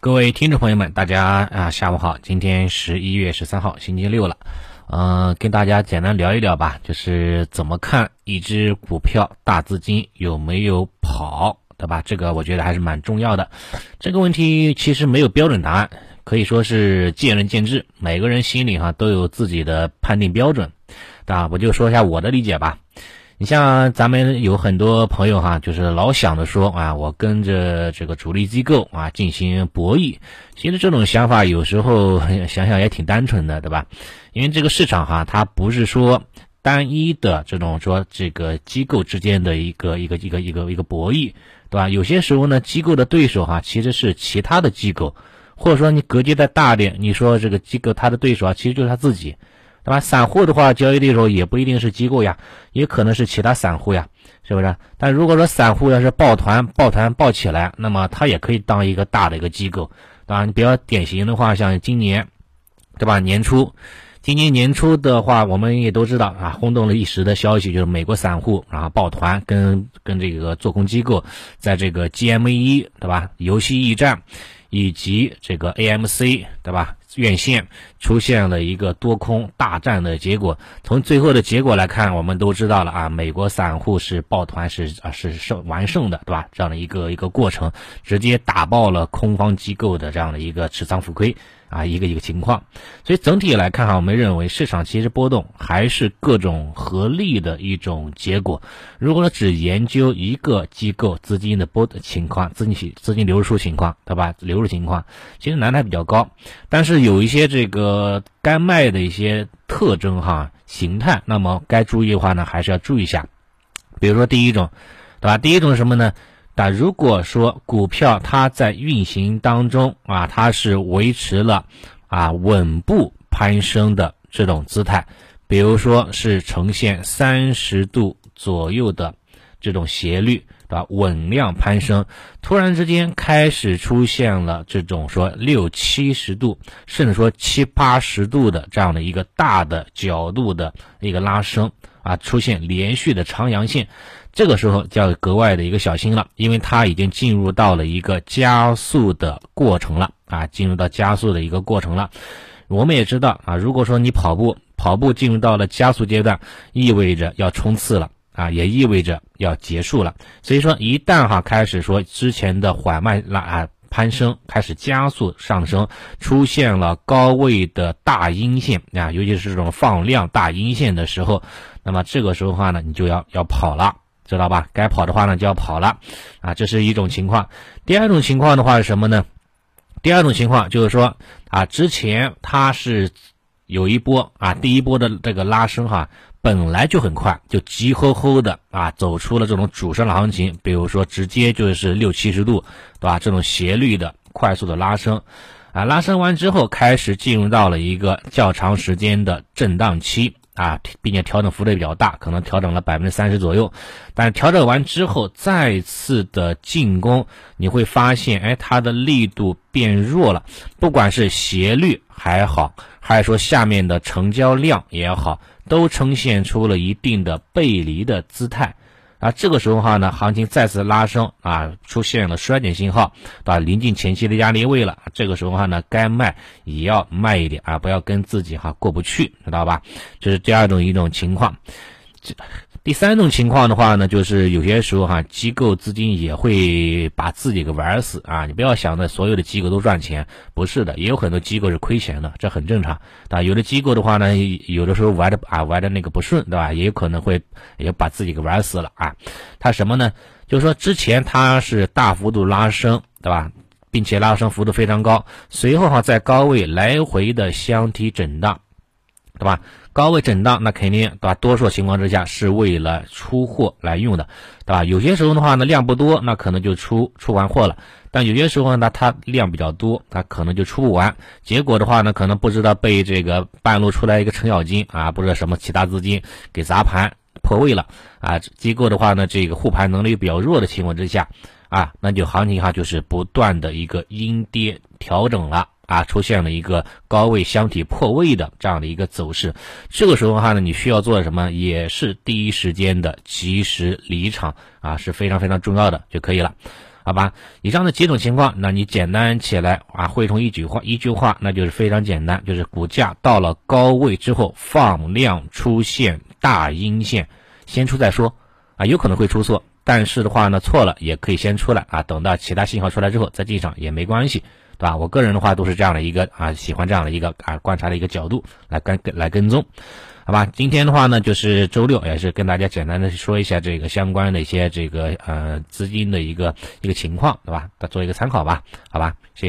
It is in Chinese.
各位听众朋友们，大家啊下午好，今天十一月十三号，星期六了，嗯，跟大家简单聊一聊吧，就是怎么看一只股票大资金有没有跑，对吧？这个我觉得还是蛮重要的。这个问题其实没有标准答案，可以说是见仁见智，每个人心里哈都有自己的判定标准，对吧，我就说一下我的理解吧。你像咱们有很多朋友哈，就是老想着说啊，我跟着这个主力机构啊进行博弈。其实这种想法有时候 想想也挺单纯的，对吧？因为这个市场哈，它不是说单一的这种说这个机构之间的一个一个一个一个一个博弈，对吧？有些时候呢，机构的对手哈其实是其他的机构，或者说你格局再大点，你说这个机构它的对手啊，其实就是他自己。对吧？散户的话，交易的时候也不一定是机构呀，也可能是其他散户呀，是不是？但如果说散户要是抱团、抱团抱起来，那么他也可以当一个大的一个机构，对吧？你比较典型的话，像今年，对吧？年初，今年年初的话，我们也都知道啊，轰动了一时的消息就是美国散户啊抱团跟跟这个做空机构在这个 GME，对吧？游戏驿站以及这个 AMC，对吧？院线出现了一个多空大战的结果，从最后的结果来看，我们都知道了啊，美国散户是抱团是啊是胜完胜的，对吧？这样的一个一个过程，直接打爆了空方机构的这样的一个持仓浮亏。啊，一个一个情况，所以整体来看哈，我们认为市场其实波动还是各种合力的一种结果。如果说只研究一个机构资金的波的情况、资金资金流入情况，对吧？流入情况其实难度比较高。但是有一些这个该卖的一些特征哈形态，那么该注意的话呢，还是要注意一下。比如说第一种，对吧？第一种是什么呢？那如果说股票它在运行当中啊，它是维持了啊稳步攀升的这种姿态，比如说是呈现三十度左右的这种斜率，对吧？稳量攀升，突然之间开始出现了这种说六七十度，甚至说七八十度的这样的一个大的角度的一个拉升啊，出现连续的长阳线。这个时候就要格外的一个小心了，因为它已经进入到了一个加速的过程了啊，进入到加速的一个过程了。我们也知道啊，如果说你跑步，跑步进入到了加速阶段，意味着要冲刺了啊，也意味着要结束了。所以说，一旦哈开始说之前的缓慢拉啊攀升开始加速上升，出现了高位的大阴线啊，尤其是这种放量大阴线的时候，那么这个时候的话呢，你就要要跑了。知道吧？该跑的话呢就要跑了，啊，这是一种情况。第二种情况的话是什么呢？第二种情况就是说，啊，之前它是有一波啊，第一波的这个拉升哈，本来就很快，就急吼吼的啊，走出了这种主升的行情，比如说直接就是六七十度，对吧？这种斜率的快速的拉升，啊，拉升完之后开始进入到了一个较长时间的震荡期。啊，并且调整幅度也比较大，可能调整了百分之三十左右。但调整完之后，再次的进攻，你会发现，哎，它的力度变弱了。不管是斜率还好，还是说下面的成交量也好，都呈现出了一定的背离的姿态。啊，这个时候的话呢，行情再次拉升啊，出现了衰减信号，啊？临近前期的压力位了，这个时候的话呢，该卖也要卖一点啊，不要跟自己哈过不去，知道吧？这是第二种一种情况。这。第三种情况的话呢，就是有些时候哈，机构资金也会把自己给玩死啊！你不要想着所有的机构都赚钱，不是的，也有很多机构是亏钱的，这很正常啊。有的机构的话呢，有的时候玩的啊玩的那个不顺，对吧？也有可能会也把自己给玩死了啊。它什么呢？就是说之前它是大幅度拉升，对吧？并且拉升幅度非常高，随后哈在高位来回的箱体震荡。对吧？高位震荡，那肯定对吧？多数情况之下是为了出货来用的，对吧？有些时候的话呢，量不多，那可能就出出完货了；但有些时候呢，它量比较多，它可能就出不完。结果的话呢，可能不知道被这个半路出来一个程咬金啊，不知道什么其他资金给砸盘破位了啊。机构的话呢，这个护盘能力比较弱的情况之下啊，那就行情哈就是不断的一个阴跌调整了。啊，出现了一个高位箱体破位的这样的一个走势，这个时候的话呢，你需要做什么？也是第一时间的及时离场啊，是非常非常重要的就可以了。好吧？以上的几种情况，那你简单起来啊，汇成一句话，一句话，那就是非常简单，就是股价到了高位之后放量出现大阴线，先出再说啊，有可能会出错，但是的话呢，错了也可以先出来啊，等到其他信号出来之后再进场也没关系，对吧？我个人的话都是这样的一个啊，喜欢这样的一个啊观察的一个角度来跟来跟踪。好吧，今天的话呢，就是周六，也是跟大家简单的说一下这个相关的一些这个呃资金的一个一个情况，对吧？做一个参考吧，好吧，谢谢。